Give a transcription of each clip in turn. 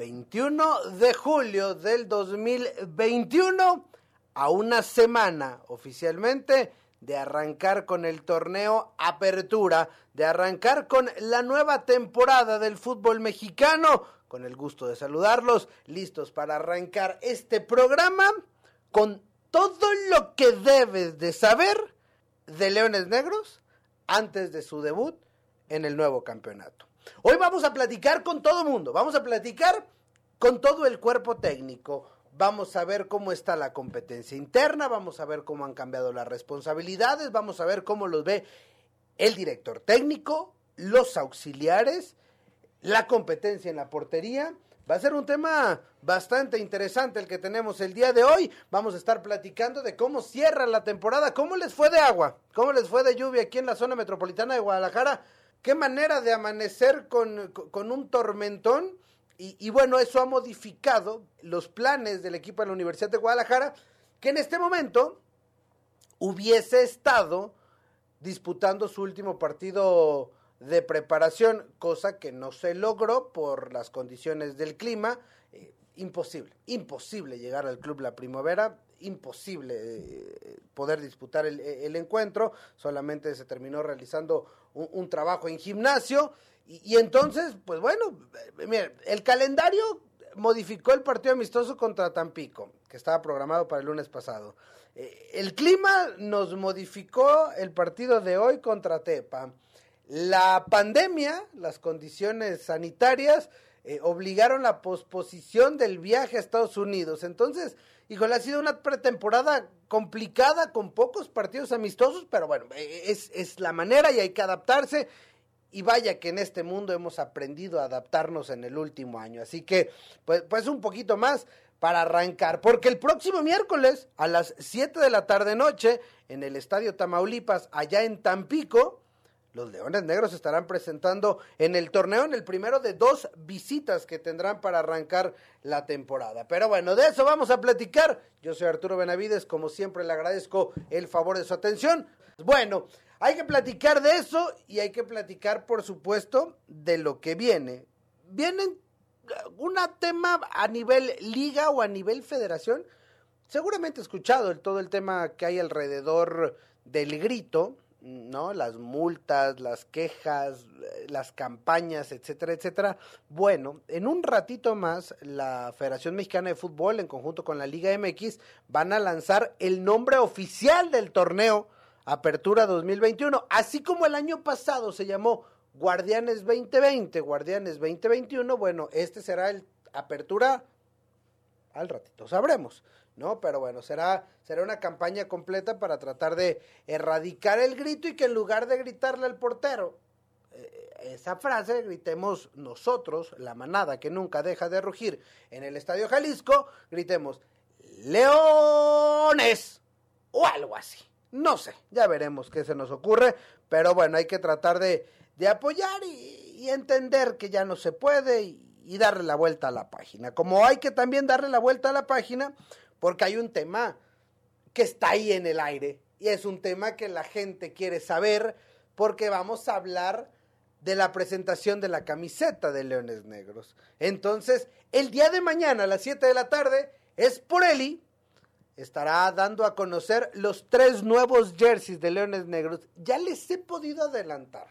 21 de julio del 2021, a una semana oficialmente de arrancar con el torneo Apertura, de arrancar con la nueva temporada del fútbol mexicano. Con el gusto de saludarlos, listos para arrancar este programa con todo lo que debes de saber de Leones Negros antes de su debut en el nuevo campeonato. Hoy vamos a platicar con todo mundo, vamos a platicar con todo el cuerpo técnico. Vamos a ver cómo está la competencia interna, vamos a ver cómo han cambiado las responsabilidades, vamos a ver cómo los ve el director técnico, los auxiliares, la competencia en la portería. Va a ser un tema bastante interesante el que tenemos el día de hoy. Vamos a estar platicando de cómo cierra la temporada, cómo les fue de agua, cómo les fue de lluvia aquí en la zona metropolitana de Guadalajara qué manera de amanecer con, un tormentón. Y, bueno, eso ha modificado los planes del equipo de la Universidad de Guadalajara, que en este momento hubiese estado disputando su último partido de preparación, cosa que no se logró por las condiciones del clima. Eh, imposible, imposible llegar al club La Primavera imposible eh, poder disputar el, encuentro, solamente se terminó realizando un, trabajo en gimnasio y, entonces, pues bueno, eh, el calendario modificó el partido amistoso contra Tampico, que estaba programado para el lunes pasado. Eh, el clima nos modificó el partido de hoy contra Tepa. La pandemia, las condiciones sanitarias, obligaron la posposición del viaje a Estados Unidos. Entonces, híjole, ha sido una pretemporada complicada con pocos partidos amistosos, pero bueno, e, es, es la manera y hay que adaptarse. Y vaya que en este mundo hemos aprendido a adaptarnos en el último año. Así que, pues, pues un poquito más para arrancar, porque el próximo miércoles a las 7 de la tarde noche en el Estadio Tamaulipas, allá en Tampico, los Leones Negros estarán presentando en el torneo en el primero de dos visitas que tendrán para arrancar la temporada. Pero bueno, de eso vamos a platicar. Yo soy Arturo Benavides, como siempre le agradezco el favor de su atención. Bueno, hay que platicar de eso y hay que platicar, por supuesto, de lo que viene. Vienen un tema a nivel liga o a nivel federación. Seguramente he escuchado el, todo el tema que hay alrededor del grito, ¿no? Las multas, las quejas, las campañas, etcétera, etcétera. Bueno, en un ratito más, la Federación Mexicana de Fútbol, en conjunto con la Liga MX, van a lanzar el nombre oficial del torneo Apertura 2021, así como el año pasado se llamó Guardianes 2020, Guardianes 2021, bueno, este será el Apertura al ratito, sabremos. ¿No? Pero bueno, será, será una campaña completa para tratar de erradicar el grito y que en lugar de gritarle al portero eh, esa frase, gritemos nosotros, la manada que nunca deja de rugir en el Estadio Jalisco, gritemos Leones o algo así. No sé, ya veremos qué se nos ocurre, pero bueno, hay que tratar de, de apoyar y, entender que ya no se puede y darle la vuelta a la página. Como hay que también darle la vuelta a la página, porque hay un tema que está ahí en el aire y es un tema que la gente quiere saber porque vamos a hablar de la presentación de la camiseta de Leones Negros. Entonces, el día de mañana a las 7 de la tarde, Sporelli estará dando a conocer los tres nuevos jerseys de Leones Negros. Ya les he podido adelantar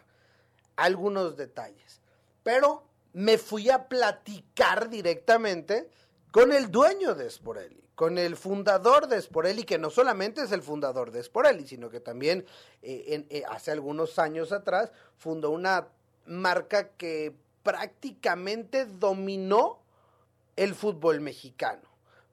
algunos detalles, pero me fui a platicar directamente con el dueño de Sporelli con el fundador de Sporelli, que no solamente es el fundador de Sporelli, sino que también eh, eh, hace algunos años atrás fundó una marca que prácticamente dominó el fútbol mexicano,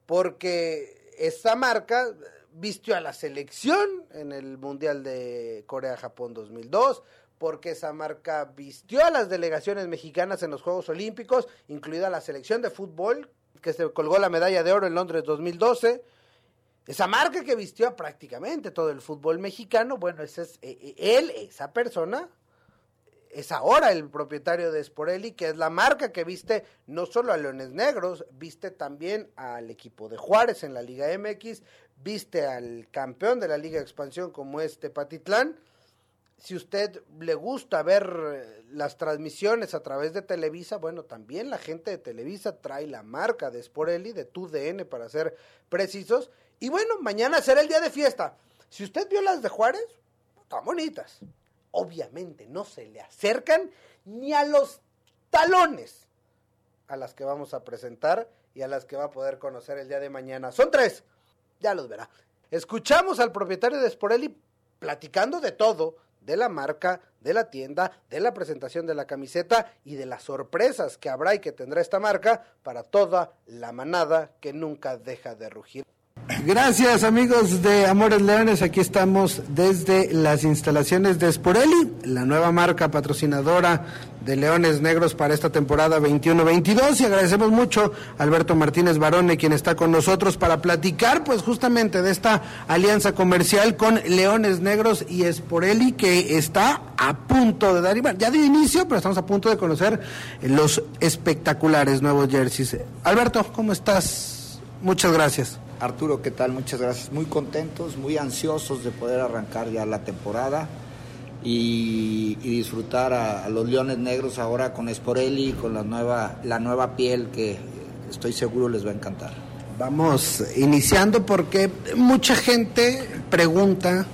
porque esa marca vistió a la selección en el Mundial de Corea-Japón 2002, porque esa marca vistió a las delegaciones mexicanas en los Juegos Olímpicos, incluida la selección de fútbol que se colgó la medalla de oro en Londres 2012. Esa marca que vistió a prácticamente todo el fútbol mexicano, bueno, ese es eh, eh, él, esa persona, es ahora el propietario de Sporelli, que es la marca que viste no solo a Leones Negros, viste también al equipo de Juárez en la Liga MX, viste al campeón de la Liga de Expansión como este Patitlán. Si usted le gusta ver eh, las transmisiones a través de Televisa, bueno, también la gente de Televisa trae la marca de Sporelli, de TUDN para ser precisos. Y bueno, mañana será el día de fiesta. Si usted vio las de Juárez, están bonitas obviamente no se le acercan ni a los talones a las que vamos a presentar y a las que va a poder conocer el día de mañana. Son tres, ya los verá. Escuchamos al propietario de Sporelli platicando de todo, de la marca, de la tienda, de la presentación de la camiseta y de las sorpresas que habrá y que tendrá esta marca para toda la manada que nunca deja de rugir. Gracias amigos de Amores Leones, aquí estamos desde las instalaciones de Sporelli, la nueva marca patrocinadora de Leones Negros para esta temporada 21-22 y agradecemos mucho a Alberto Martínez Barone quien está con nosotros para platicar pues justamente de esta alianza comercial con Leones Negros y Sporelli que está a punto de dar, ya de inicio, pero estamos a punto de conocer los espectaculares nuevos jerseys. Alberto, ¿cómo estás? Muchas gracias. Arturo, ¿qué tal? Muchas gracias. Muy contentos, muy ansiosos de poder arrancar ya la temporada y, disfrutar a, los Leones Negros ahora con Sporelli, con la nueva, la nueva piel que estoy seguro les va a encantar. Vamos iniciando porque mucha gente pregunta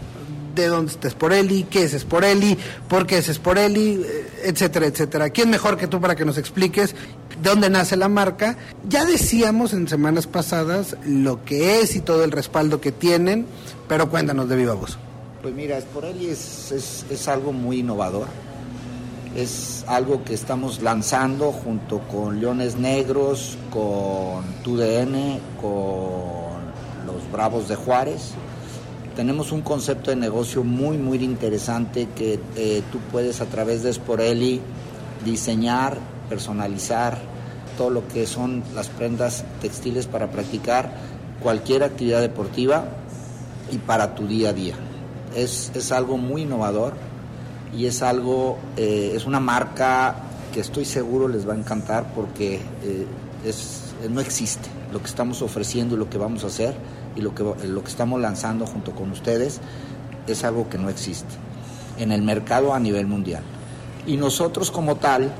de dónde está Sporelli, qué es Sporelli, por qué es Sporelli, etcétera, etcétera. ¿Quién mejor que tú para que nos expliques dónde nace la marca? Ya decíamos en semanas pasadas lo que es y todo el respaldo que tienen, pero cuéntanos de viva voz. Pues mira, Sporelli es, es, es algo muy innovador. Es algo que estamos lanzando junto con Leones Negros, con TUDN, con los Bravos de Juárez tenemos un concepto de negocio muy, muy interesante que eh, tú puedes a través de Sporelli diseñar, personalizar todo lo que son las prendas textiles para practicar cualquier actividad deportiva y para tu día a día. Es, algo muy innovador y es algo, eh, es una marca que estoy seguro les va a encantar porque eh, es, no existe lo que estamos ofreciendo y lo que vamos a hacer y lo que, lo que estamos lanzando junto con ustedes es algo que no existe en el mercado a nivel mundial. Y nosotros como tal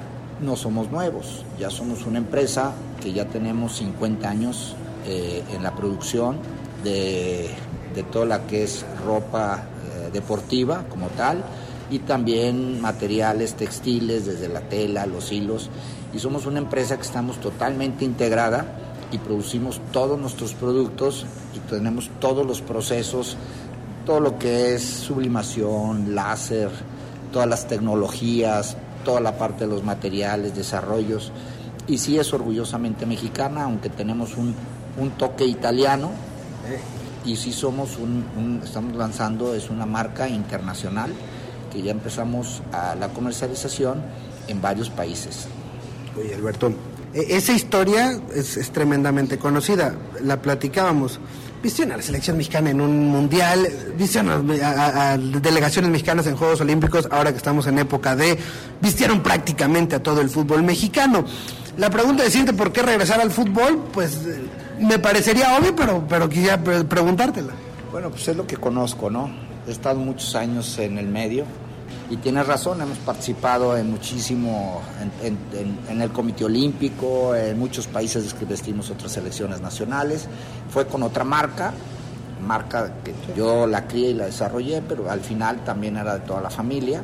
no somos nuevos, ya somos una empresa que ya tenemos 50 años eh, en la producción de, de, toda la que es ropa eh, deportiva como tal y también materiales textiles desde la tela, los hilos. Y somos una empresa que estamos totalmente integrada y producimos todos nuestros productos y tenemos todos los procesos, todo lo que es sublimación, láser, todas las tecnologías, toda la parte de los materiales, desarrollos. Y sí es orgullosamente mexicana, aunque tenemos un, toque italiano. Y sí somos un, estamos lanzando, es una marca internacional que ya empezamos a la comercialización en varios países. Oye, Alberto, e, esa historia es, tremendamente conocida, la platicábamos. Vistieron a la selección mexicana en un mundial, vistieron a, delegaciones mexicanas en Juegos Olímpicos, ahora que estamos en época de, vistieron prácticamente a todo el fútbol mexicano. La pregunta de siente por qué regresar al fútbol, pues me parecería obvio, pero, pero quisiera preguntártela. Bueno, pues es lo que conozco, ¿no? He estado muchos años en el medio, y tienes razón, hemos participado en muchísimo, en, el Comité Olímpico, en muchos países que vestimos otras selecciones nacionales. Fue con otra marca, marca que yo la crié y la desarrollé, pero al final también era de toda la familia.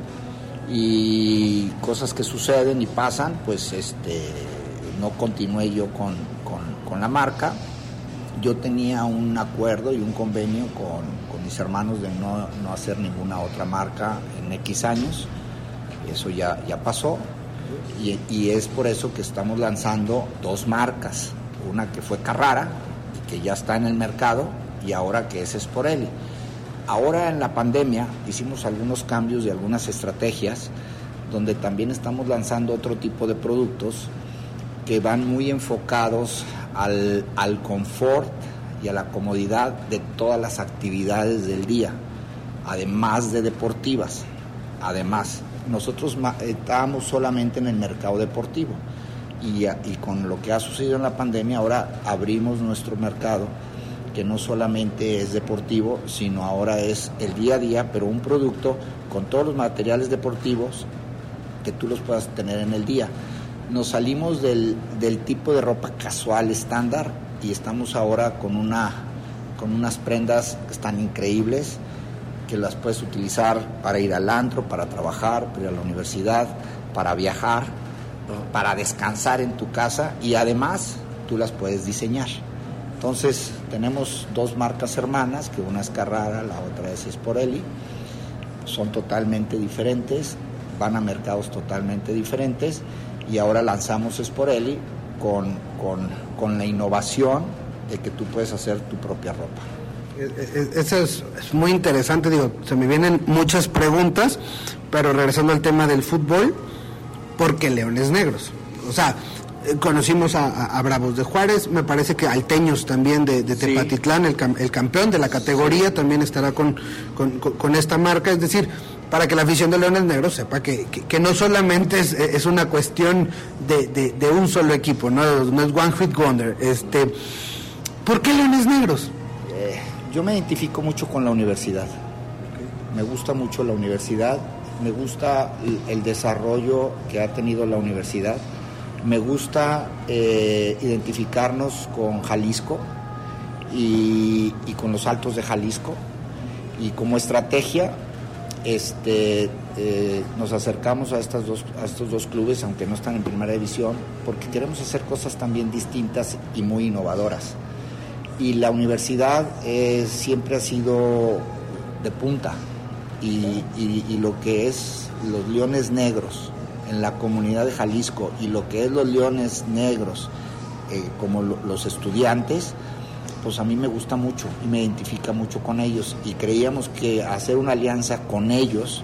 Y cosas que suceden y pasan, pues este, no continué yo con, con la marca. Yo tenía un acuerdo y un convenio con, mis hermanos de no, no, hacer ninguna otra marca en X años. Eso ya, ya pasó. Y, y, es por eso que estamos lanzando dos marcas. Una que fue Carrara, que ya está en el mercado, y ahora que es Sporelli. Ahora en la pandemia hicimos algunos cambios y algunas estrategias donde también estamos lanzando otro tipo de productos que van muy enfocados al, al confort y a la comodidad de todas las actividades del día, además de deportivas. Además, nosotros estábamos solamente en el mercado deportivo y, y, con lo que ha sucedido en la pandemia ahora abrimos nuestro mercado que no solamente es deportivo, sino ahora es el día a día, pero un producto con todos los materiales deportivos que tú los puedas tener en el día. Nos salimos del, del tipo de ropa casual estándar y estamos ahora con, una, con unas prendas que están increíbles, que las puedes utilizar para ir al antro, para trabajar, para ir a la universidad, para viajar, para descansar en tu casa y además tú las puedes diseñar. Entonces tenemos dos marcas hermanas, que una es Carrara, la otra es Sporelli, son totalmente diferentes, van a mercados totalmente diferentes y ahora lanzamos Sporelli con, con, la innovación de que tú puedes hacer tu propia ropa. E, e, e, eso es, es, muy interesante, digo, se me vienen muchas preguntas, pero regresando al tema del fútbol, ¿por qué Leones Negros? O sea, eh, conocimos a, Bravos de Juárez, me parece que Alteños también de, Tepatitlán, el, el, campeón de la categoría, también estará con, con, esta marca, es decir, para que la afición de Leones Negros sepa que, que, no solamente es, es, una cuestión de, de, un solo equipo, no, no es One Hit Wonder. Este, ¿Por qué Leones Negros? Eh, yo me identifico mucho con la universidad, me gusta mucho la universidad, me gusta el desarrollo que ha tenido la universidad me gusta eh, identificarnos con Jalisco y, con los altos de Jalisco. Y como estrategia, este, eh, nos acercamos a, estas dos, a estos dos clubes, aunque no están en primera división, porque queremos hacer cosas también distintas y muy innovadoras. Y la universidad eh, siempre ha sido de punta y, y lo que es los leones negros en la comunidad de Jalisco y lo que es los leones negros eh, como los estudiantes, pues a mí me gusta mucho y me identifica mucho con ellos y creíamos que hacer una alianza con ellos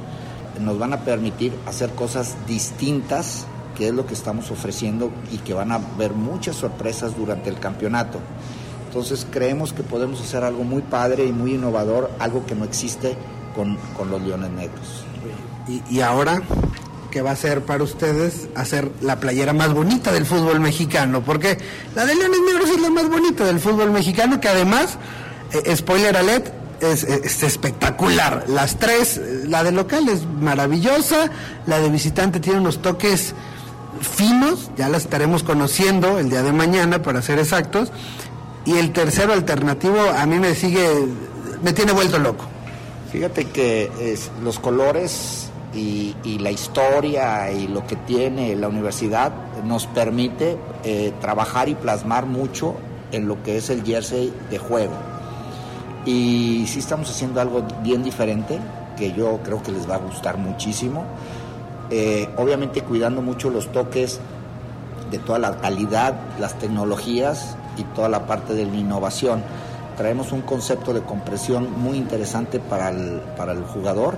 nos van a permitir hacer cosas distintas, que es lo que estamos ofreciendo y que van a haber muchas sorpresas durante el campeonato. Entonces creemos que podemos hacer algo muy padre y muy innovador, algo que no existe con, los Leones Negros. y ahora que va a ser para ustedes hacer la playera más bonita del fútbol mexicano, porque la de Leones Negros es la más bonita del fútbol mexicano, que además, eh, spoiler alert, es, es, espectacular. Las tres, la de local es maravillosa, la de visitante tiene unos toques finos, ya la estaremos conociendo el día de mañana para ser exactos, y el tercero alternativo a mí me sigue, me tiene vuelto loco. Fíjate que los colores y, la historia y lo que tiene la universidad nos permite eh, trabajar y plasmar mucho en lo que es el jersey de juego. Y sí estamos haciendo algo bien diferente, que yo creo que les va a gustar muchísimo. Eh, obviamente cuidando mucho los toques de toda la calidad, las tecnologías y toda la parte de la innovación. Traemos un concepto de compresión muy interesante para el, para el jugador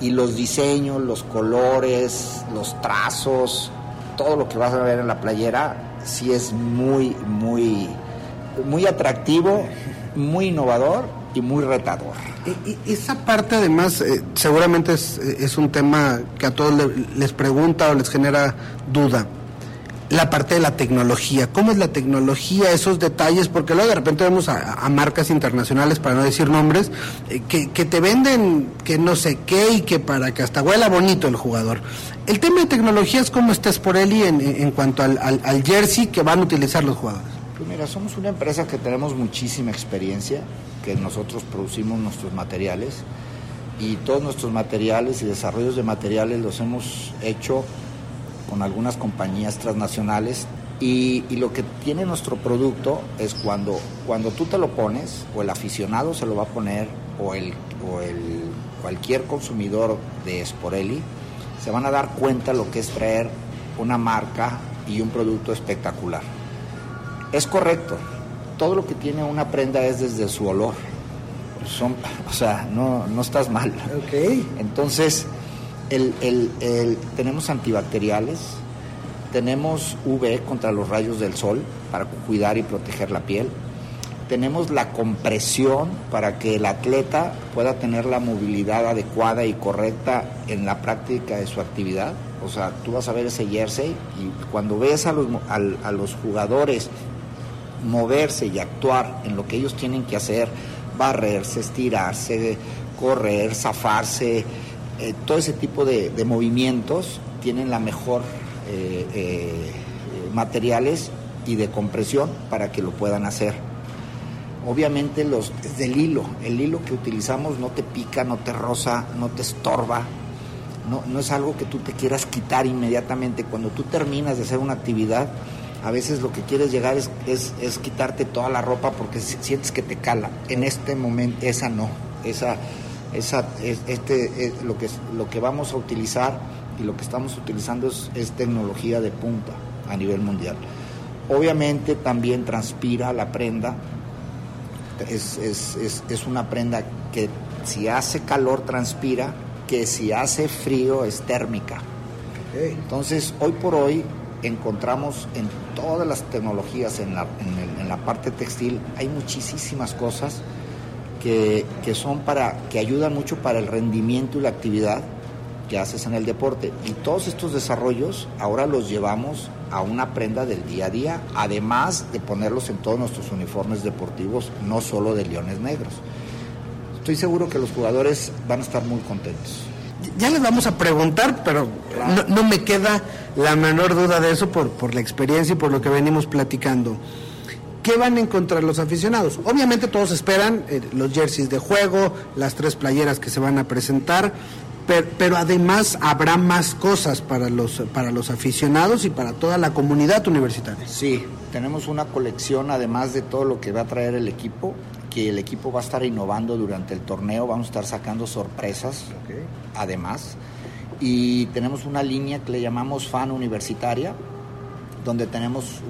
y los diseños, los colores, los trazos, todo lo que vas a ver en la playera, sí es muy, muy, muy atractivo, muy innovador y muy retador. Y, esa parte además eh, seguramente es, es, un tema que a todos les pregunta o les genera duda la parte de la tecnología. ¿Cómo es la tecnología? Esos detalles, porque luego de repente vemos a, marcas internacionales, para no decir nombres, eh, que, te venden que no sé qué y que para que hasta huela bonito el jugador. El tema de tecnología es cómo está Sporelli en, en cuanto al, al, jersey que van a utilizar los jugadores. Pues mira, somos una empresa que tenemos muchísima experiencia, que nosotros producimos nuestros materiales y todos nuestros materiales y desarrollos de materiales los hemos hecho con algunas compañías transnacionales y, lo que tiene nuestro producto es cuando, cuando tú te lo pones, o el aficionado se lo va a poner, o, el, o el, cualquier consumidor de Sporelli, se van a dar cuenta lo que es traer una marca y un producto espectacular. Es correcto, todo lo que tiene una prenda es desde su olor. Son, o sea, no, no estás mal. Okay. Entonces, el, tenemos antibacteriales, tenemos UV contra los rayos del sol para cuidar y proteger la piel. Tenemos la compresión para que el atleta pueda tener la movilidad adecuada y correcta en la práctica de su actividad. O sea, tú vas a ver ese jersey y cuando ves a los, a los jugadores moverse y actuar en lo que ellos tienen que hacer, barrerse, estirarse, correr, zafarse, eh, todo ese tipo de, movimientos tienen la mejor eh, eh, materiales y de compresión para que lo puedan hacer. Obviamente los es del hilo, el hilo que utilizamos no te pica, no te roza, no te estorba, no, no es algo que tú te quieras quitar inmediatamente. Cuando tú terminas de hacer una actividad, a veces lo que quieres llegar es, es, quitarte toda la ropa porque sientes que te cala. En este momento esa no, esa esa, este, lo, que, lo que vamos a utilizar y lo que estamos utilizando es, tecnología de punta a nivel mundial. Obviamente también transpira la prenda, es, es, una prenda que si hace calor transpira, que si hace frío es térmica. Entonces, hoy por hoy encontramos en todas las tecnologías, en la, en la parte textil, hay muchísimas cosas que, son para, que ayudan mucho para el rendimiento y la actividad que haces en el deporte. Y todos estos desarrollos ahora los llevamos a una prenda del día a día, además de ponerlos en todos nuestros uniformes deportivos, no solo de leones negros. Estoy seguro que los jugadores van a estar muy contentos. Ya les vamos a preguntar, pero no, me queda la menor duda de eso por, por la experiencia y por lo que venimos platicando. ¿Qué van a encontrar los aficionados? Obviamente todos esperan eh, los jerseys de juego, las tres playeras que se van a presentar, pero, además habrá más cosas para los, para los aficionados y para toda la comunidad universitaria. Sí, tenemos una colección además de todo lo que va a traer el equipo, que el equipo va a estar innovando durante el torneo, vamos a estar sacando sorpresas además. Y tenemos una línea que le llamamos fan universitaria, donde tenemos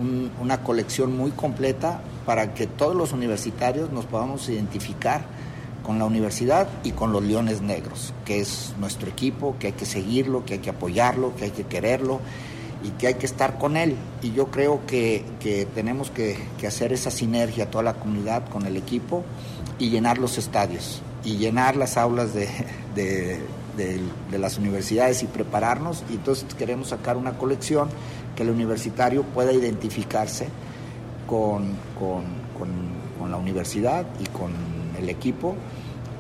una colección muy completa para que todos los universitarios nos podamos identificar con la universidad y con los Leones Negros, que es nuestro equipo, que hay que seguirlo, que hay que apoyarlo, que hay que quererlo y que hay que estar con él. Y yo creo que, tenemos que, hacer esa sinergia, toda la comunidad con el equipo y llenar los estadios y llenar las aulas de, de las universidades y prepararnos. Y entonces queremos sacar una colección que el universitario pueda identificarse con, la universidad y con el equipo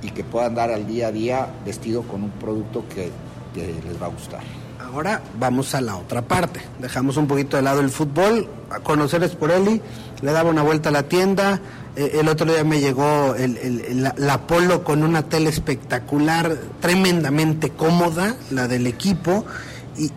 y que pueda andar al día a día vestido con un producto que, les va a gustar. Ahora vamos a la otra parte. Dejamos un poquito de lado el fútbol, a conocer Sporelli, le daba una vuelta a la tienda. Eh, el otro día me llegó el, la, Polo con una tele espectacular, tremendamente cómoda, la del equipo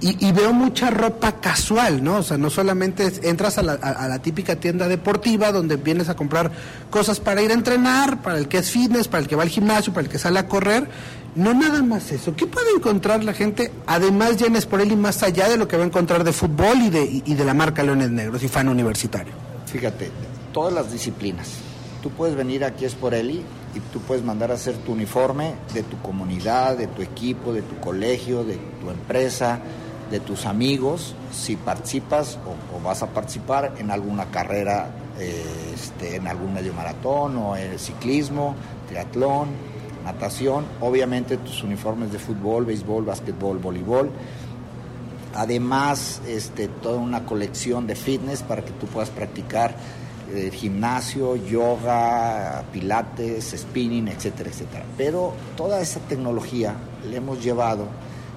y, veo mucha ropa casual, ¿no? O sea, no solamente entras a la, típica tienda deportiva donde vienes a comprar cosas para ir a entrenar, para el que es fitness, para el que va al gimnasio, para el que sale a correr. No nada más eso. ¿Qué puede encontrar la gente, además ya en Sporelli, más allá de lo que va a encontrar de fútbol y de, y de la marca Leones Negros y fan universitario? Fíjate, todas las disciplinas. Tú puedes venir aquí a Sporelli y tú puedes mandar a hacer tu uniforme de tu comunidad, de tu equipo, de tu colegio, de tu empresa, de tus amigos, si participas o, vas a participar en alguna carrera, eh, este, en algún medio maratón o en ciclismo, triatlón, natación, obviamente tus uniformes de fútbol, béisbol, básquetbol, voleibol. Además, este, toda una colección de fitness para que tú puedas practicar eh, gimnasio, yoga, pilates, spinning, etcétera, etcétera. Pero toda esa tecnología le hemos llevado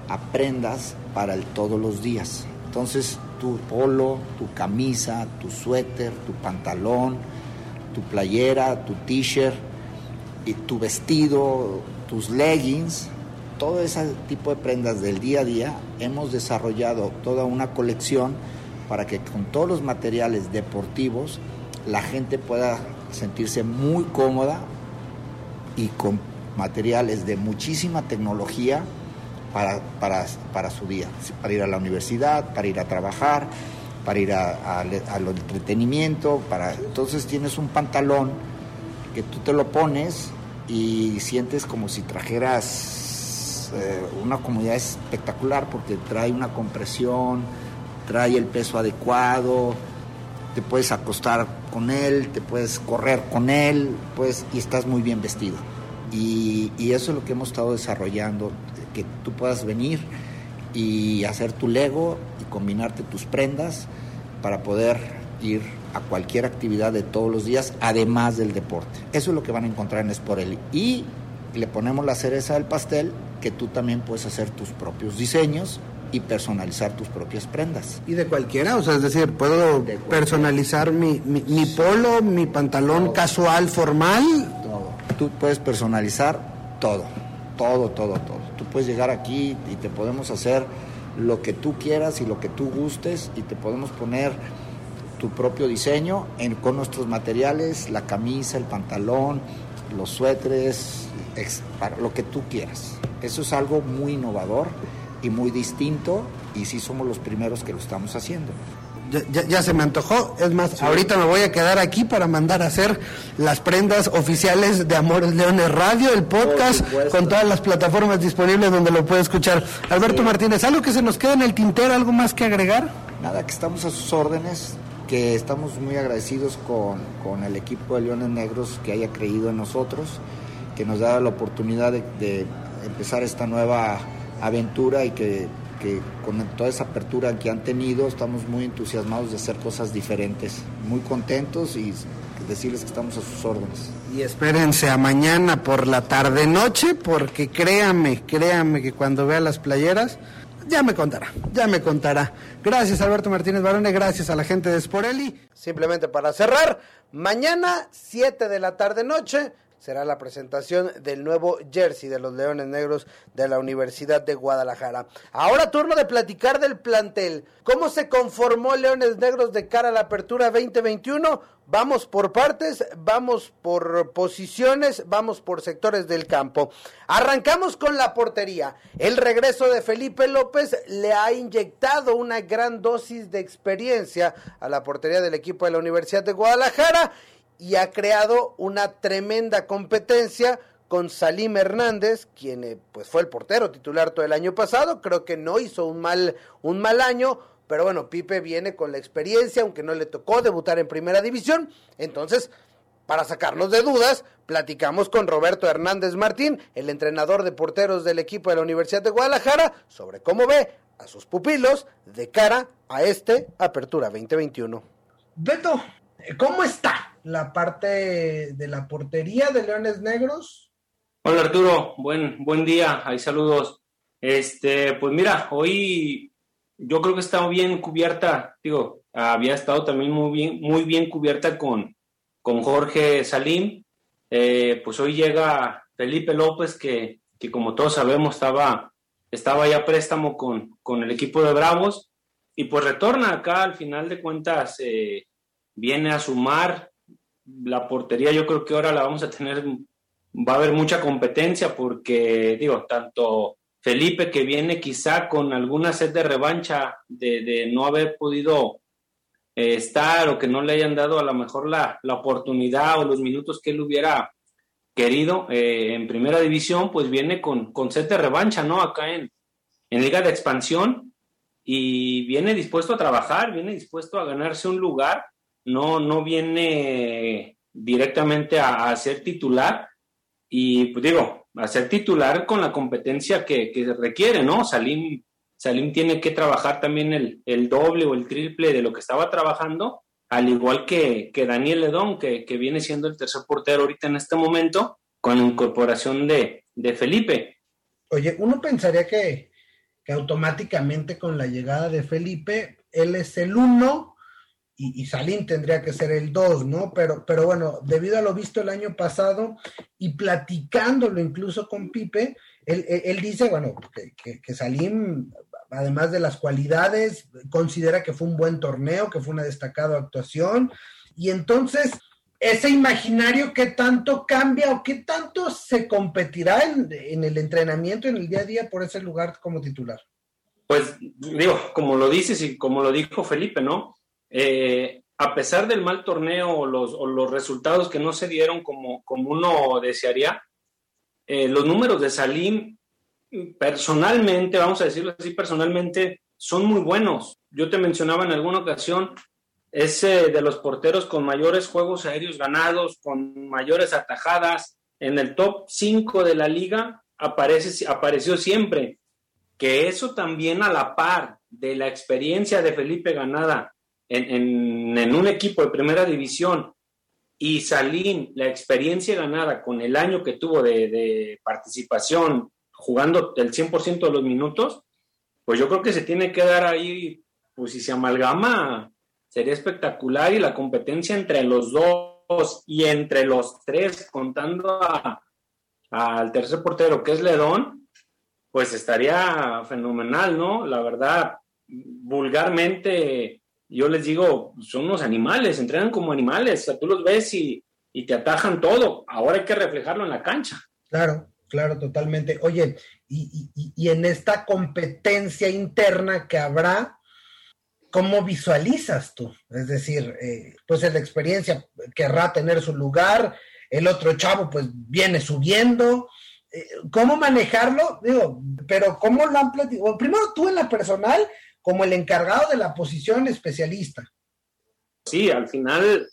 a prendas para el todos los días. Entonces, tu polo, tu camisa, tu suéter, tu pantalón, tu playera, tu t-shirt, y tu vestido, tus leggings, todo ese tipo de prendas del día a día, hemos desarrollado toda una colección para que con todos los materiales deportivos la gente pueda sentirse muy cómoda y con materiales de muchísima tecnología para, para, su día, para ir a la universidad, para ir a trabajar, para ir al entretenimiento, para entonces tienes un pantalón que tú te lo pones y sientes como si trajeras eh, una comodidad espectacular porque trae una compresión, trae el peso adecuado, te puedes acostar con él, te puedes correr con él, pues, y estás muy bien vestido. Y, eso es lo que hemos estado desarrollando, que tú puedas venir y hacer tu Lego y combinarte tus prendas para poder ir a cualquier actividad de todos los días, además del deporte. Eso es lo que van a encontrar en Sporelli. Y le ponemos la cereza del pastel, que tú también puedes hacer tus propios diseños y personalizar tus propias prendas. ¿Y de cualquiera? O sea, es decir, ¿puedo personalizar mi, mi, polo, mi pantalón casual, formal? Todo. Tú puedes personalizar todo, todo, todo, todo. Tú puedes llegar aquí y te podemos hacer lo que tú quieras y lo que tú gustes y te podemos poner tu propio diseño en, con nuestros materiales, la camisa, el pantalón, los suéteres, para lo que tú quieras. Eso es algo muy innovador y muy distinto y sí somos los primeros que lo estamos haciendo. Ya, se me antojó. Es más, ahorita me voy a quedar aquí para mandar a hacer las prendas oficiales de Amores Leones Radio, el podcast, con todas las plataformas disponibles donde lo puede escuchar. Alberto Martínez, ¿algo que se nos quede en el tintero, algo más que agregar? Nada, que estamos a sus órdenes, que estamos muy agradecidos con, con el equipo de Leones Negros que haya creído en nosotros, que nos da la oportunidad de empezar esta nueva aventura y que, con toda esa apertura que han tenido estamos muy entusiasmados de hacer cosas diferentes, muy contentos y decirles que estamos a sus órdenes. Y espérense a mañana por la tarde noche porque créame, créame que cuando vea las playeras ya me contará, ya me contará. Gracias Alberto Martínez Barone, gracias a la gente de Sporelli. Simplemente para cerrar, mañana 7 de la tarde noche será la presentación del nuevo jersey de los Leones Negros de la Universidad de Guadalajara. Ahora turno de platicar del plantel. ¿Cómo se conformó Leones Negros de cara a la apertura 2021? Vamos por partes, vamos por posiciones, vamos por sectores del campo. Arrancamos con la portería. El regreso de Felipe López le ha inyectado una gran dosis de experiencia a la portería del equipo de la Universidad de Guadalajara y ha creado una tremenda competencia con Salim Hernández, quien eh, pues fue el portero titular todo el año pasado, creo que no hizo un mal un mal año, pero bueno, Pipe viene con la experiencia, aunque no le tocó debutar en Primera División, entonces para sacarnos de dudas, platicamos con Roberto Hernández Martín, el entrenador de porteros del equipo de la Universidad de Guadalajara, sobre cómo ve a sus pupilos de cara a este Apertura 2021. Beto, ¿cómo está? La parte de la portería de Leones Negros. Hola Arturo, buen, buen día, hay saludos. Este, pues mira, hoy yo creo que está bien cubierta, digo, había estado también muy bien, muy bien cubierta con, con Jorge Salim. Eh, pues hoy llega Felipe López, que, que, como todos sabemos estaba, estaba ya préstamo con, con el equipo de Bravos, y pues retorna acá al final de cuentas, eh, viene a sumar la portería yo creo que ahora la vamos a tener, va a haber mucha competencia porque, digo, tanto Felipe que viene quizá con alguna sed de revancha de, no haber podido eh, estar o que no le hayan dado a lo mejor la, oportunidad o los minutos que él hubiera querido eh, en primera división, pues viene con, con sed de revancha, ¿no? Acá en, en Liga de Expansión y viene dispuesto a trabajar, viene dispuesto a ganarse un lugar no, no viene directamente a, ser titular y pues digo, a ser titular con la competencia que, requiere, ¿no? Salim, Salim tiene que trabajar también el, doble o el triple de lo que estaba trabajando, al igual que, que Daniel Ledón, que, viene siendo el tercer portero ahorita en este momento, con la incorporación de, de Felipe. Oye, uno pensaría que, que automáticamente con la llegada de Felipe, él es el uno y, y tendría que ser el 2, ¿no? Pero, pero bueno, debido a lo visto el año pasado y platicándolo incluso con Pipe, él, dice, bueno, que, que, Salim, además de las cualidades, considera que fue un buen torneo, que fue una destacada actuación. Y entonces, ese imaginario, ¿qué tanto cambia o qué tanto se competirá en, en el entrenamiento, en el día a día, por ese lugar como titular? Pues digo, como lo dices y como lo dijo Felipe, ¿no? Eh, a pesar del mal torneo o los, resultados que no se dieron como, como uno desearía, eh, los números de Salim, personalmente, vamos a decirlo así, personalmente, son muy buenos. Yo te mencionaba en alguna ocasión, ese de los porteros con mayores juegos aéreos ganados, con mayores atajadas, en el top 5 de la liga, aparece, apareció siempre. Que eso también a la par de la experiencia de Felipe Ganada en, en un equipo de primera división y Salín, la experiencia ganada con el año que tuvo de, participación jugando el 100% de los minutos, pues yo creo que se tiene que dar ahí, pues si se amalgama, sería espectacular y la competencia entre los dos y entre los tres, contando al tercer portero que es Ledón, pues estaría fenomenal, ¿no? La verdad, vulgarmente yo les digo, son unos animales, entrenan como animales, o sea, tú los ves y, te atajan todo, ahora hay que reflejarlo en la cancha. Claro, claro, totalmente. Oye, y, y, en esta competencia interna que habrá, ¿cómo visualizas tú? Es decir, eh, pues la experiencia querrá tener su lugar, el otro chavo pues viene subiendo. Eh, ¿Cómo manejarlo? Digo, pero ¿cómo lo han platicado? Primero tú en la personal como el encargado de la posición especialista. Sí, al final,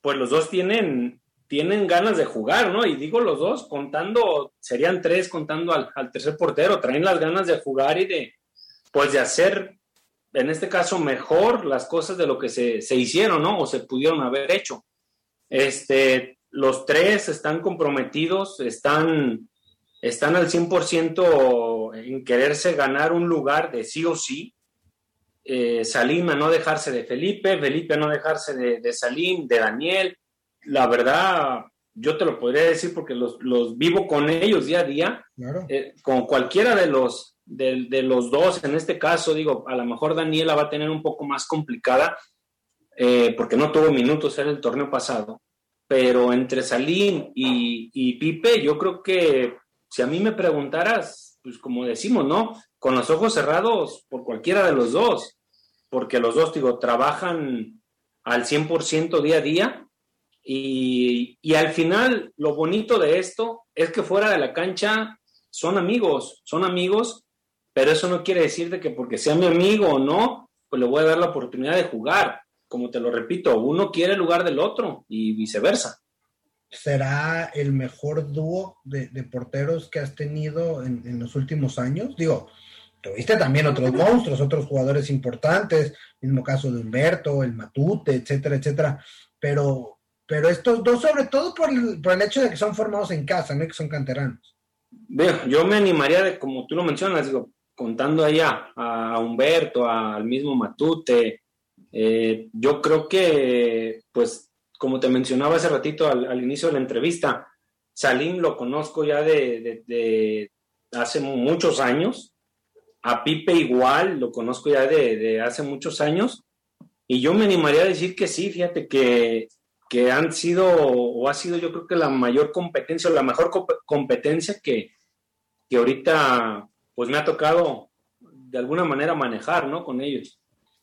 pues los dos tienen, tienen ganas de jugar, ¿no? Y digo los dos, contando, serían tres contando al, tercer portero, traen las ganas de jugar y de, pues de hacer, en este caso, mejor las cosas de lo que se, se hicieron, ¿no? O se pudieron haber hecho. Este, los tres están comprometidos, están, están al 100% en quererse ganar un lugar de sí o sí eh, Salim a no dejarse de Felipe, Felipe a no dejarse de, Salim, de Daniel. La verdad, yo te lo podría decir porque los, vivo con ellos día a día, eh, con cualquiera de los, de, los dos, en este caso, digo, a lo mejor Daniela va a tener un poco más complicada eh, porque no tuvo minutos en el torneo pasado, pero entre Salim y, y Pipe, yo creo que si a mí me preguntaras, pues como decimos, ¿no? Con los ojos cerrados por cualquiera de los dos porque los dos, digo, trabajan al 100% día a día y, y, al final lo bonito de esto es que fuera de la cancha son amigos, son amigos, pero eso no quiere decir de que porque sea mi amigo o no, pues le voy a dar la oportunidad de jugar. Como te lo repito, uno quiere el lugar del otro y viceversa. ¿Será el mejor dúo de, porteros que has tenido en, en los últimos años? Digo, Tuviste también otros monstruos, otros jugadores importantes, mismo caso de Humberto, el Matute, etcétera, etcétera. Pero, pero estos dos, sobre todo por el, por el hecho de que son formados en casa, no que son canteranos. Bueno, yo me animaría, de, como tú lo mencionas, digo, contando allá a Humberto, al mismo Matute, eh, yo creo que, pues, como te mencionaba hace ratito al, inicio de la entrevista, Salim lo conozco ya de, de hace muchos años, a Pipe igual, lo conozco ya de, hace muchos años, y yo me animaría a decir que sí, fíjate que, que han sido, o ha sido yo creo que la mayor competencia, o la mejor competencia que, que ahorita pues me ha tocado de alguna manera manejar, ¿no? Con ellos.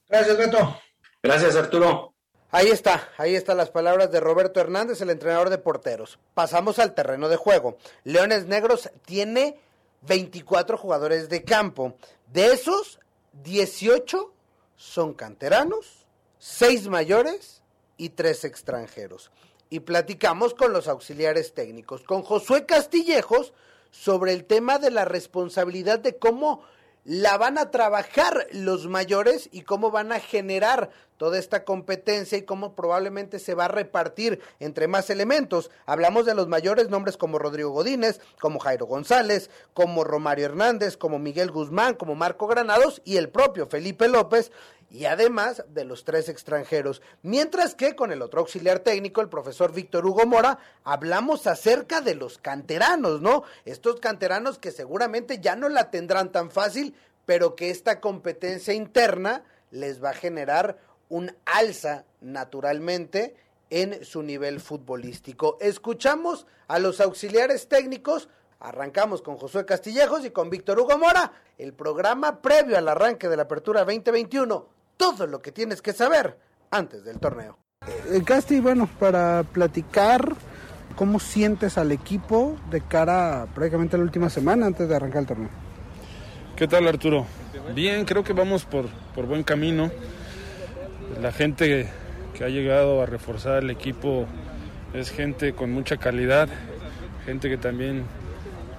Gracias, Beto. Gracias, Arturo. Ahí está, ahí están las palabras de Roberto Hernández, el entrenador de porteros. Pasamos al terreno de juego. Leones Negros tiene 24 jugadores de campo. De esos, 18 son canteranos, 6 mayores y 3 extranjeros. Y platicamos con los auxiliares técnicos, con Josué Castillejos, sobre el tema de la responsabilidad de cómo la van a trabajar los mayores y cómo van a generar toda esta competencia y cómo probablemente se va a repartir entre más elementos. Hablamos de los mayores nombres como Rodrigo Godínez, como Jairo González, como Romario Hernández, como Miguel Guzmán, como Marco Granados y el propio Felipe López, y además de los tres extranjeros. Mientras que con el otro auxiliar técnico, el profesor Víctor Hugo Mora, hablamos acerca de los canteranos, ¿no? Estos canteranos que seguramente ya no la tendrán tan fácil, pero que esta competencia interna les va a generar un alza naturalmente en su nivel futbolístico. Escuchamos a los auxiliares técnicos. Arrancamos con Josué Castillejos y con Víctor Hugo Mora, el programa previo al arranque de la Apertura 2021 todo lo que tienes que saber antes del torneo. Eh, Casti, bueno, para platicar cómo sientes al equipo de cara prácticamente a la última semana antes de arrancar el torneo. ¿Qué tal Arturo? Bien, creo que vamos por, por buen camino. La gente que ha llegado a reforzar el equipo es gente con mucha calidad, gente que también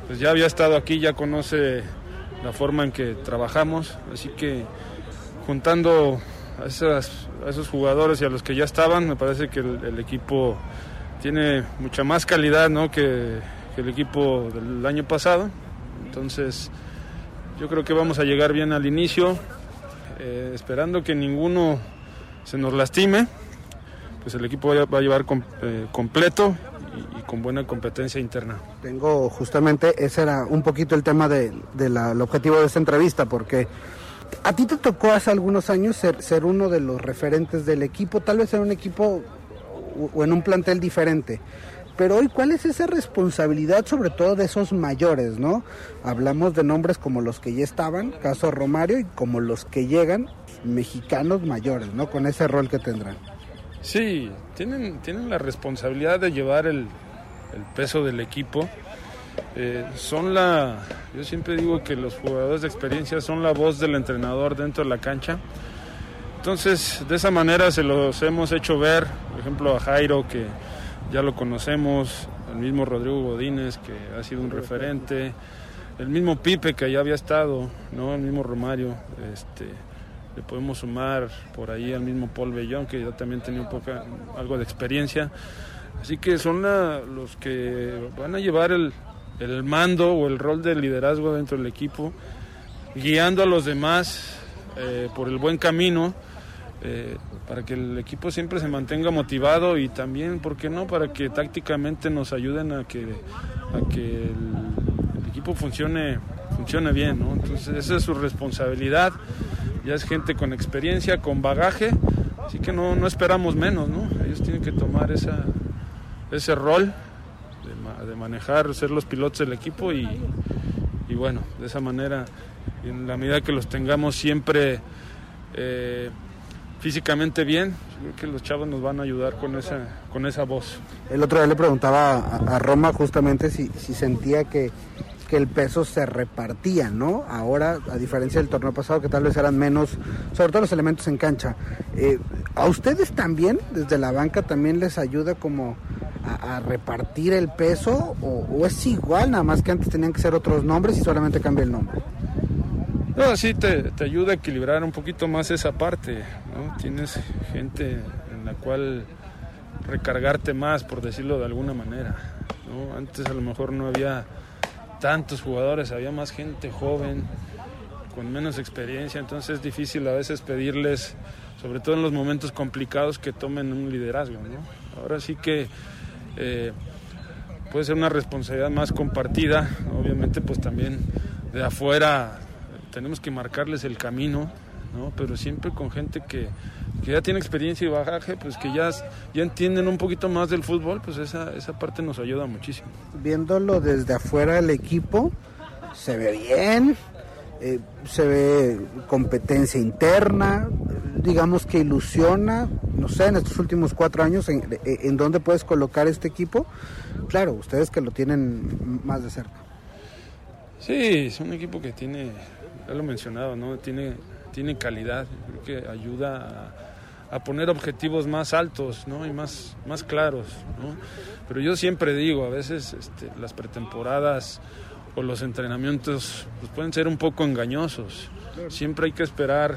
pues ya había estado aquí, ya conoce la forma en que trabajamos, así que juntando a, esos jugadores y a los que ya estaban, me parece que el, equipo tiene mucha más calidad ¿no? que, el equipo del año pasado, entonces yo creo que vamos a llegar bien al inicio, eh, esperando que ninguno se nos lastime, pues el equipo va a llevar eh, completo y, con buena competencia interna. Tengo justamente, ese era un poquito el tema del objetivo de esta entrevista, porque a ti te tocó hace algunos años ser, ser uno de los referentes del equipo, tal vez en un equipo o en un plantel diferente. Pero hoy, ¿cuál es esa responsabilidad sobre todo de esos mayores, no? Hablamos de nombres como los que ya estaban, caso Romario, y como los que llegan, mexicanos mayores, ¿no? Con ese rol que tendrán. Sí, tienen, tienen la responsabilidad de llevar el, peso del equipo. Eh, son la, yo siempre digo que los jugadores de experiencia son la voz del entrenador dentro de la cancha. Entonces, de esa manera se los hemos hecho ver, por ejemplo, a Jairo, que ya lo conocemos, al mismo Rodrigo Godínez, que ha sido un referente, el mismo Pipe, que ya había estado, ¿no? el mismo Romario, este, le podemos sumar por ahí al mismo Paul Bellón, que ya también tenía un poco, algo de experiencia. Así que son los que van a llevar el, mando o el rol de liderazgo dentro del equipo, guiando a los demás eh, por el buen camino, eh, para que el equipo siempre se mantenga motivado y también, ¿por qué no?, para que tácticamente nos ayuden a que, a que el, equipo funcione, funcione bien, ¿no? Entonces esa es su responsabilidad ya es gente con experiencia, con bagaje, así que no, no esperamos menos, ¿no? Ellos tienen que tomar ese rol de, manejar, ser los pilotos del equipo y, bueno, de esa manera, en la medida que los tengamos siempre eh, físicamente bien, creo que los chavos nos van a ayudar con esa, con esa voz. El otro día le preguntaba a, Roma justamente si, si sentía que que el peso se repartía, ¿no? Ahora, a diferencia del torneo pasado, que tal vez eran menos, sobre todo los elementos en cancha. Eh, ¿A ustedes también, desde la banca, también les ayuda como a, repartir el peso? O, es igual, nada más que antes tenían que ser otros nombres y solamente cambia el nombre? No, sí, te, te ayuda a equilibrar un poquito más esa parte, ¿no? Tienes gente en la cual recargarte más, por decirlo de alguna manera. ¿no? Antes a lo mejor no había tantos jugadores, había más gente joven, con menos experiencia, entonces es difícil a veces pedirles, sobre todo en los momentos complicados, que tomen un liderazgo. Ahora sí que eh, puede ser una responsabilidad más compartida, obviamente pues también de afuera tenemos que marcarles el camino, ¿no? pero siempre con gente que, que ya tiene experiencia y bagaje, pues que ya, ya entienden un poquito más del fútbol, pues esa, esa parte nos ayuda muchísimo. Viéndolo desde afuera el equipo, se ve bien, eh, se ve competencia interna, digamos que ilusiona, no sé, en estos últimos cuatro años, en, en dónde puedes colocar este equipo. Claro, ustedes que lo tienen más de cerca. Sí, es un equipo que tiene, ya lo he mencionado, ¿no? Tiene tiene calidad, creo que ayuda a, poner objetivos más altos y más, más claros. Pero yo siempre digo, a veces este, las pretemporadas o los entrenamientos pues, pueden ser un poco engañosos. Siempre hay que esperar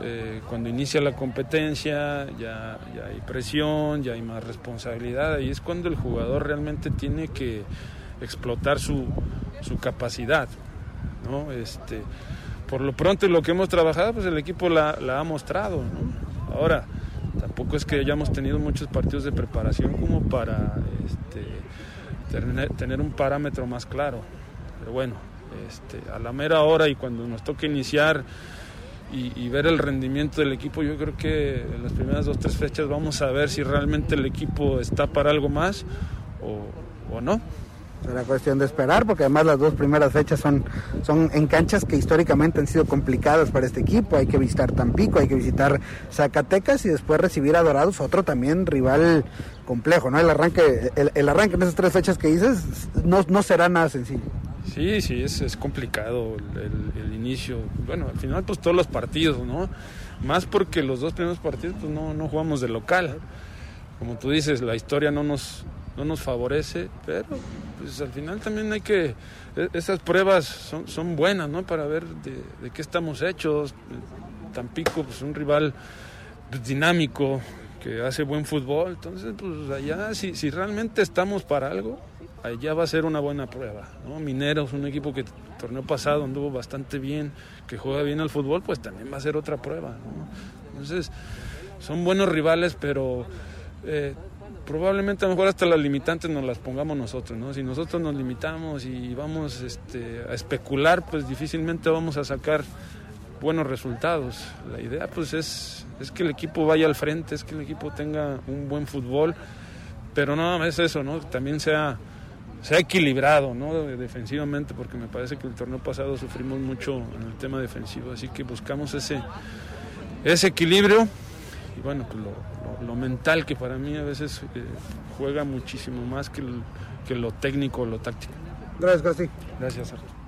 eh, cuando inicia la competencia, ya, ya, hay presión, ya hay más responsabilidad, y es cuando el jugador realmente tiene que explotar su, su capacidad. Este, por lo pronto lo que hemos trabajado, pues el equipo la, ha mostrado. Ahora, tampoco es que hayamos tenido muchos partidos de preparación como para este, tener, un parámetro más claro. Pero bueno, este, a la mera hora y cuando nos toque iniciar y, ver el rendimiento del equipo, yo creo que en las primeras dos tres fechas vamos a ver si realmente el equipo está para algo más o, o no. Será cuestión de esperar, porque además las dos primeras fechas son, son en canchas que históricamente han sido complicadas para este equipo. Hay que visitar Tampico, hay que visitar Zacatecas y después recibir a Dorados, otro también rival complejo, ¿no? El arranque, el, arranque en esas tres fechas que dices no, no será nada sencillo. Sí, sí, es, es complicado el, inicio. Bueno, al final pues todos los partidos, ¿no? Más porque los dos primeros partidos pues no, no jugamos de local. Como tú dices, la historia no nos, no nos favorece, pero pues al final también hay que, e, esas pruebas son, son buenas, ¿no? Para ver de, qué estamos hechos. Tampico, pues un rival pues, dinámico, que hace buen fútbol, entonces pues allá si, si realmente estamos para algo, allá va a ser una buena prueba. ¿no? Mineros, un equipo que el torneo pasado anduvo bastante bien, que juega bien al fútbol, pues también va a ser otra prueba. Entonces, son buenos rivales, pero eh, probablemente a lo mejor hasta las limitantes nos las pongamos nosotros. ¿no? Si nosotros nos limitamos y vamos este, a especular, pues difícilmente vamos a sacar buenos resultados. La idea pues es, es que el equipo vaya al frente, es que el equipo tenga un buen fútbol, pero no es eso, ¿no? También sea se ha equilibrado ¿no? defensivamente, porque me parece que el torneo pasado sufrimos mucho en el tema defensivo, así que buscamos ese, ese equilibrio y bueno, pues lo, lo, mental que para mí a veces eh, juega muchísimo más que, que lo técnico o lo táctico. Gracias, Casti. Gracias, Arturo.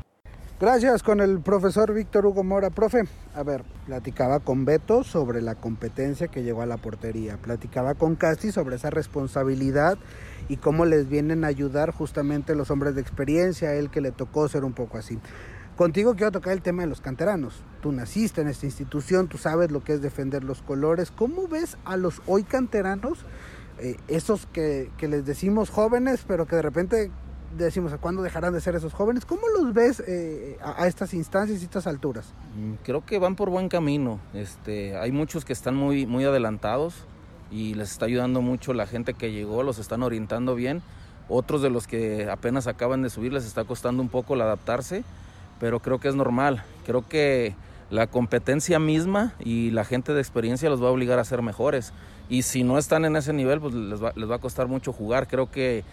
Gracias con el profesor Víctor Hugo Mora. Profe, a ver, platicaba con Beto sobre la competencia que llegó a la portería. Platicaba con Casti sobre esa responsabilidad y cómo les vienen a ayudar justamente los hombres de experiencia, a él que le tocó ser un poco así. Contigo quiero tocar el tema de los canteranos. Tú naciste en esta institución, tú sabes lo que es defender los colores. ¿Cómo ves a los hoy canteranos, eh, esos que, que les decimos jóvenes, pero que de repente decimos, ¿a cuándo dejarán de ser esos jóvenes? ¿Cómo los ves eh, a, a, estas instancias y estas alturas? Mm, creo que van por buen camino. Este, hay muchos que están muy, muy adelantados y les está ayudando mucho la gente que llegó, los están orientando bien. Otros de los que apenas acaban de subir les está costando un poco el adaptarse, pero creo que es normal. Creo que la competencia misma y la gente de experiencia los va a obligar a ser mejores. Y si no están en ese nivel, pues les va, les va a costar mucho jugar. Creo que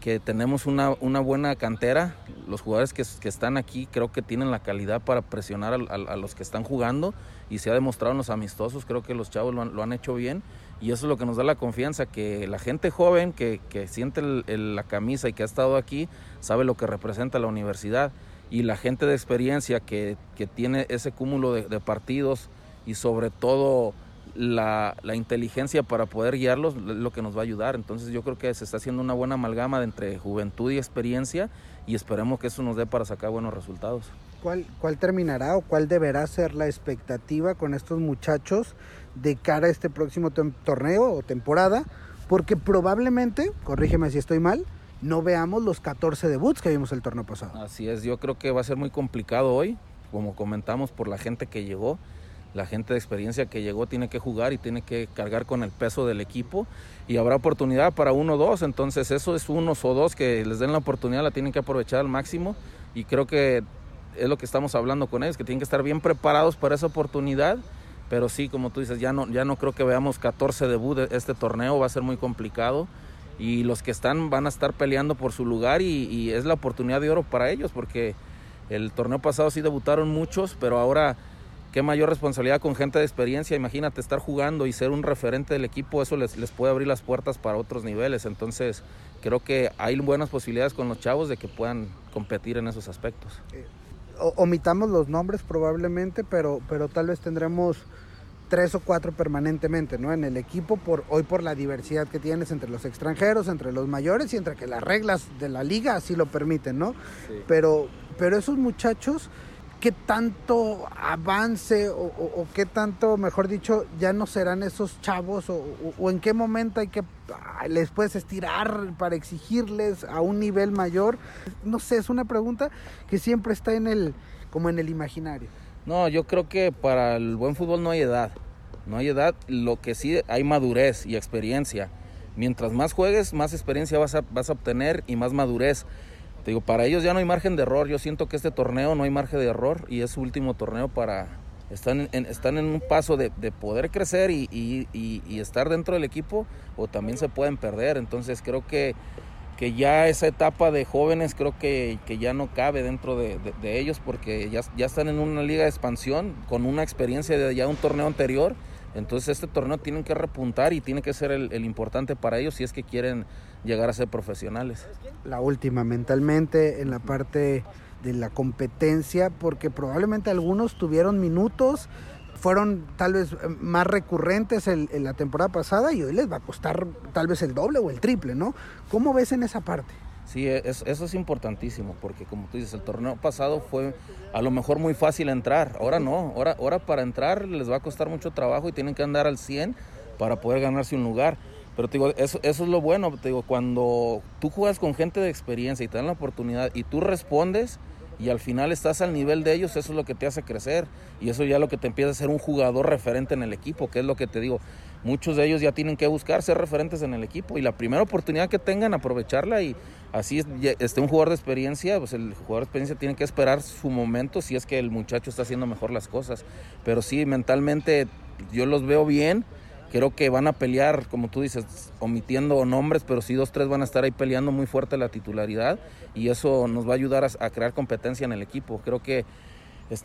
que tenemos una, una buena cantera. Los jugadores que, que, están aquí creo que tienen la calidad para presionar a, a, a, los que están jugando y se ha demostrado en los amistosos. Creo que los chavos lo han, lo han hecho bien y eso es lo que nos da la confianza, que la gente joven que, que siente el, el, la camisa y que ha estado aquí sabe lo que representa la universidad y la gente de experiencia que, que tiene ese cúmulo de, de partidos y sobre todo la, la, inteligencia para poder guiarlos lo que nos va a ayudar. Entonces yo creo que se está haciendo una buena amalgama de entre juventud y experiencia y esperemos que eso nos dé para sacar buenos resultados. ¿Cuál, ¿Cuál terminará o cuál deberá ser la expectativa con estos muchachos de cara a este próximo torneo o temporada? Porque probablemente, corrígeme si estoy mal, no veamos los 14 debuts que vimos el torneo pasado. Así es, yo creo que va a ser muy complicado hoy, como comentamos, por la gente que llegó. La gente de experiencia que llegó tiene que jugar y tiene que cargar con el peso del equipo. Y habrá oportunidad para uno o dos, entonces eso es unos o dos que les den la oportunidad, la tienen que aprovechar al máximo. Y creo que es lo que estamos hablando con ellos, que tienen que estar bien preparados para esa oportunidad, pero sí, como tú dices, ya no, ya no creo que veamos 14 debut de este torneo, va a ser muy complicado y los que están van a estar peleando por su lugar y, es la oportunidad de oro para ellos porque el torneo pasado sí debutaron muchos, pero ahora qué mayor responsabilidad con gente de experiencia. Imagínate estar jugando y ser un referente del equipo, eso les, les, puede abrir las puertas para otros niveles. Entonces, creo que hay buenas posibilidades con los chavos de que puedan competir en esos aspectos. Eh, omitamos los nombres probablemente, pero, pero tal vez tendremos tres o cuatro permanentemente, ¿no? En el equipo, por hoy por la diversidad que tienes entre los extranjeros, entre los mayores y entre que las reglas de la liga así lo permiten, ¿no? Sí. Pero, pero esos muchachos qué tanto avance o, o, o, qué tanto, mejor dicho, ya no serán esos chavos o, o, en qué momento hay que les puedes estirar para exigirles a un nivel mayor. No sé, es una pregunta que siempre está en el como en el imaginario. No, yo creo que para el buen fútbol no hay edad. No hay edad, lo que sí hay madurez y experiencia. Mientras más juegues, más experiencia vas a, vas a obtener y más madurez. Te digo, para ellos ya no hay margen de error. Yo siento que este torneo no hay margen de error y es su último torneo para... Están en, están en un paso de, de poder crecer y, y, y, y, estar dentro del equipo o también se pueden perder. Entonces creo que, que ya esa etapa de jóvenes creo que, que ya no cabe dentro de, de, ellos porque ya, ya están en una liga de expansión con una experiencia de ya un torneo anterior. Entonces este torneo tienen que repuntar y tiene que ser el importante para ellos si es que quieren llegar a ser profesionales. La última, mentalmente, en la parte de la competencia, porque probablemente algunos tuvieron minutos, fueron tal vez más recurrentes en, la temporada pasada y hoy les va a costar tal vez el doble o el triple, ¿no? ¿Cómo ves en esa parte? Sí, eso es importantísimo, porque como tú dices, el torneo pasado fue a lo mejor muy fácil entrar, ahora no, ahora, ahora para entrar les va a costar mucho trabajo y tienen que andar al 100 para poder ganarse un lugar. Pero digo, eso, es lo bueno, digo, cuando tú juegas con gente de experiencia y te dan la oportunidad y tú respondes y al final estás al nivel de ellos, eso es lo que te hace crecer y eso ya lo que te empieza a ser un jugador referente en el equipo, que es lo que te digo, muchos de ellos ya tienen que buscar ser referentes en el equipo y la primera oportunidad que tengan, aprovecharla y así este, un jugador de experiencia, pues el jugador de experiencia tiene que esperar su momento si es que el muchacho está haciendo mejor las cosas. Pero sí, mentalmente yo los veo bien. Creo que van a pelear, como tú dices, omitiendo nombres, pero sí dos, tres van a estar ahí peleando muy fuerte la titularidad y eso nos va a ayudar a crear competencia en el equipo. Creo que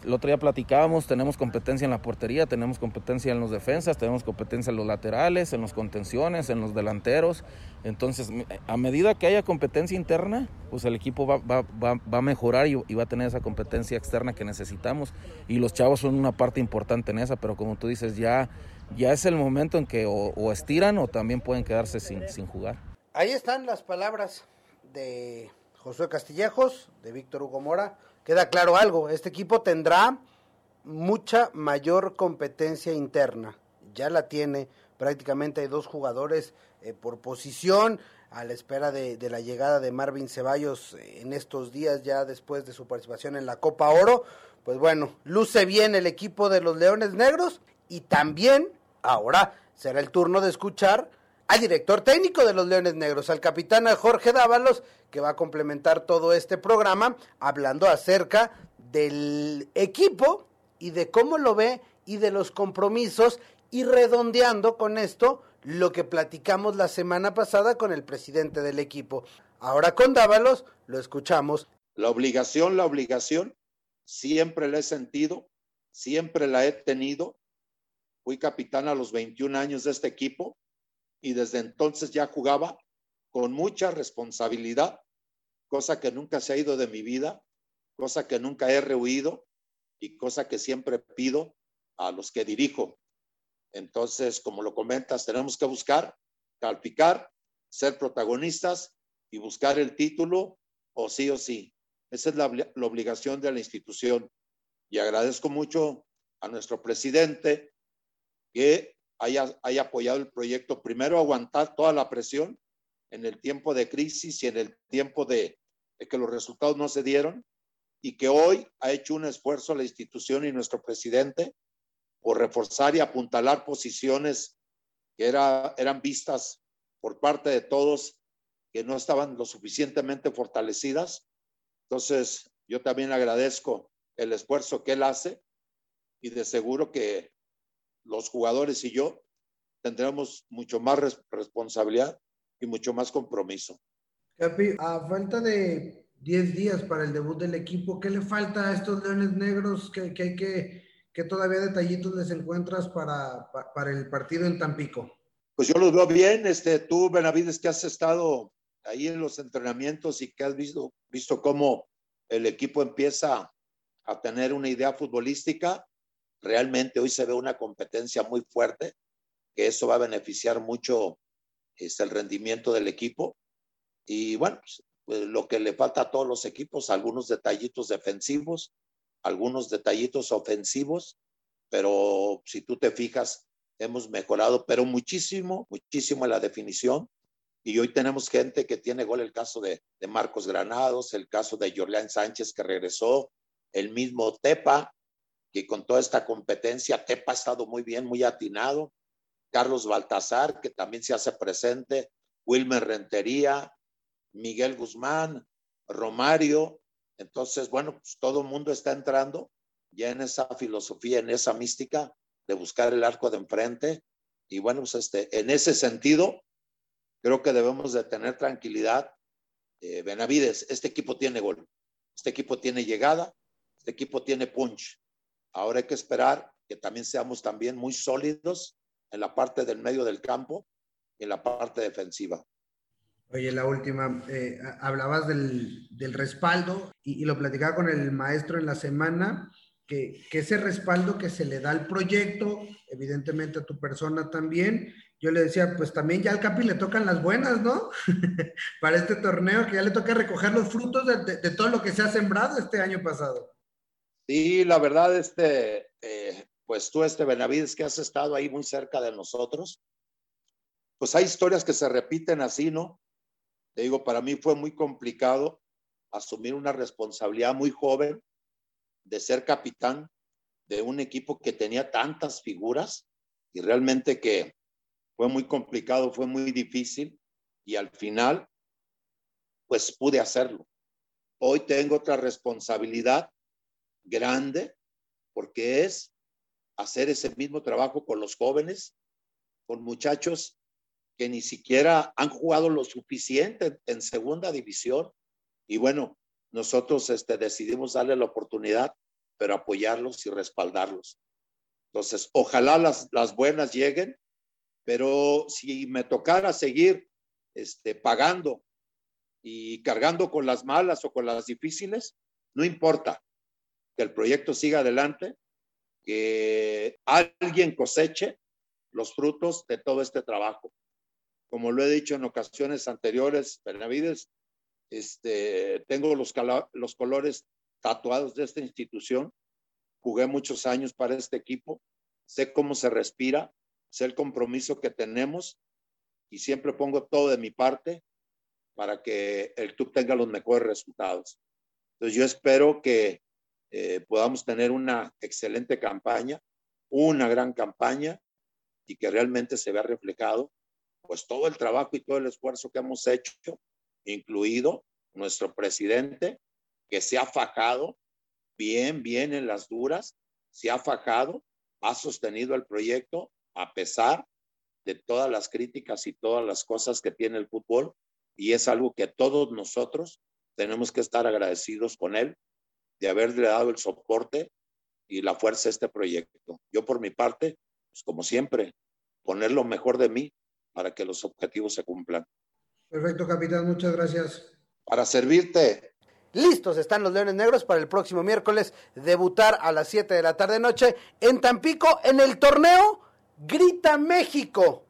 el otro día platicábamos, tenemos competencia en la portería, tenemos competencia en los defensas, tenemos competencia en los laterales, en los contenciones, en los delanteros. Entonces, a medida que haya competencia interna, pues el equipo va, va, va, va a mejorar y, va a tener esa competencia externa que necesitamos. Y los chavos son una parte importante en esa, pero como tú dices, ya, ya es el momento en que o, estiran o también pueden quedarse sin, sin jugar. Ahí están las palabras de Josué Castillejos, de Víctor Hugo Mora. Queda claro algo, este equipo tendrá mucha mayor competencia interna, ya la tiene, prácticamente hay dos jugadores eh, por posición, a la espera de, de, la llegada de Marvin Ceballos en estos días, ya después de su participación en la Copa Oro, pues bueno, luce bien el equipo de los Leones Negros y también ahora será el turno de escuchar al director técnico de los Leones Negros, al capitán Jorge Dávalos, que va a complementar todo este programa hablando acerca del equipo y de cómo lo ve y de los compromisos y redondeando con esto lo que platicamos la semana pasada con el presidente del equipo. Ahora con Dávalos lo escuchamos. La obligación, la obligación, siempre la he sentido, siempre la he tenido. Fui capitán a los 21 años de este equipo y desde entonces ya jugaba con mucha responsabilidad, cosa que nunca se ha ido de mi vida, cosa que nunca he rehuido y cosa que siempre pido a los que dirijo. Entonces, como lo comentas, tenemos que buscar, calpicar, ser protagonistas y buscar el título o sí o sí. Esa es la, la obligación de la institución. Y agradezco mucho a nuestro presidente que haya, apoyado el proyecto, primero aguantar toda la presión en el tiempo de crisis y en el tiempo de, que los resultados no se dieron, y que hoy ha hecho un esfuerzo la institución y nuestro presidente por reforzar y apuntalar posiciones que era, eran vistas por parte de todos que no estaban lo suficientemente fortalecidas. Entonces, yo también agradezco el esfuerzo que él hace y de seguro que los jugadores y yo tendremos mucho más responsabilidad y mucho más compromiso. Capi, a falta de 10 días para el debut del equipo, ¿qué le falta a estos Leones Negros que, hay que, que todavía detallitos les encuentras para, para, el partido en Tampico? Pues yo los veo bien, este, tú Benavides que has estado ahí en los entrenamientos y que has visto, visto cómo el equipo empieza a tener una idea futbolística, realmente hoy se ve una competencia muy fuerte, que eso va a beneficiar mucho este, el rendimiento del equipo. Y bueno, pues, pues, lo que le falta a todos los equipos, algunos detallitos defensivos, algunos detallitos ofensivos, pero si tú te fijas, hemos mejorado, pero muchísimo, muchísimo en la definición. Y hoy tenemos gente que tiene gol, el caso de, de Marcos Granados, el caso de Jorleán Sánchez que regresó, el mismo Tepa, que con toda esta competencia, Tepa ha estado muy bien, muy atinado. Carlos Baltasar, que también se hace presente, Wilmer Rentería, Miguel Guzmán, Romario. Entonces, bueno, pues todo el mundo está entrando ya en esa filosofía, en esa mística de buscar el arco de enfrente. Y bueno, pues este, en ese sentido, creo que debemos de tener tranquilidad. Eh, Benavides, este equipo tiene gol, este equipo tiene llegada, este equipo tiene punch. Ahora hay que esperar que también seamos también muy sólidos en la parte del medio del campo y en la parte defensiva. Oye, la última, eh, hablabas del, respaldo y, lo platicaba con el maestro en la semana, que, que, ese respaldo que se le da al proyecto, evidentemente a tu persona también, yo le decía, pues también ya al Capi le tocan las buenas, ¿no? Para este torneo, que ya le toca recoger los frutos de, todo lo que se ha sembrado este año pasado. Sí, la verdad, este, eh, pues tú, este Benavides, que has estado ahí muy cerca de nosotros, pues hay historias que se repiten así, ¿no? Te digo, para mí fue muy complicado asumir una responsabilidad muy joven de ser capitán de un equipo que tenía tantas figuras y realmente que fue muy complicado, fue muy difícil y al final, pues pude hacerlo. Hoy tengo otra responsabilidad grande porque es hacer ese mismo trabajo con los jóvenes, con muchachos que ni siquiera han jugado lo suficiente en segunda división. Y bueno, nosotros este, decidimos darle la oportunidad, pero apoyarlos y respaldarlos. Entonces, ojalá las, las buenas lleguen, pero si me tocara seguir este, pagando y cargando con las malas o con las difíciles, no importa que el proyecto siga adelante, que alguien coseche los frutos de todo este trabajo. Como lo he dicho en ocasiones anteriores, Benavides, este, tengo los, los colores tatuados de esta institución. Jugué muchos años para este equipo. Sé cómo se respira, sé el compromiso que tenemos y siempre pongo todo de mi parte para que el club tenga los mejores resultados. Entonces yo espero que eh, podamos tener una excelente campaña, una gran campaña y que realmente se vea reflejado pues todo el trabajo y todo el esfuerzo que hemos hecho, incluido nuestro presidente, que se ha fajado bien, bien en las duras, se ha fajado, ha sostenido el proyecto a pesar de todas las críticas y todas las cosas que tiene el fútbol, y es algo que todos nosotros tenemos que estar agradecidos con él de haberle dado el soporte y la fuerza a este proyecto. Yo por mi parte, pues como siempre, poner lo mejor de mí para que los objetivos se cumplan. Perfecto, capitán, muchas gracias. Para servirte. Listos están los Leones Negros para el próximo miércoles debutar a las 7 de la tarde noche en Tampico en el torneo Grita México.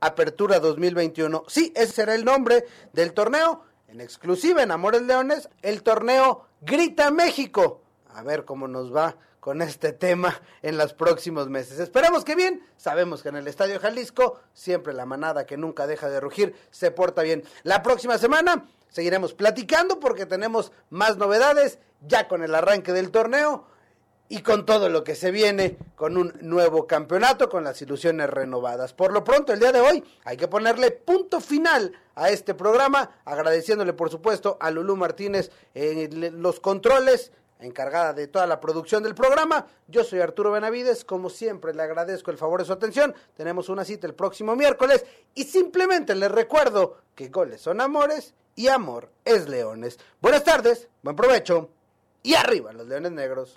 Apertura 2021. Sí, ese será el nombre del torneo. En exclusiva en Amores Leones, el torneo Grita México. A ver cómo nos va con este tema en los próximos meses. Esperemos que bien. Sabemos que en el Estadio Jalisco siempre la manada que nunca deja de rugir se porta bien. La próxima semana seguiremos platicando porque tenemos más novedades ya con el arranque del torneo y con todo lo que se viene con un nuevo campeonato, con las ilusiones renovadas. Por lo pronto, el día de hoy hay que ponerle punto final a este programa, agradeciéndole por supuesto a Lulú Martínez en los controles, encargada de toda la producción del programa. Yo soy Arturo Benavides, como siempre le agradezco el favor de su atención. Tenemos una cita el próximo miércoles y simplemente les recuerdo que goles son amores y amor es leones. Buenas tardes, buen provecho y arriba los leones negros.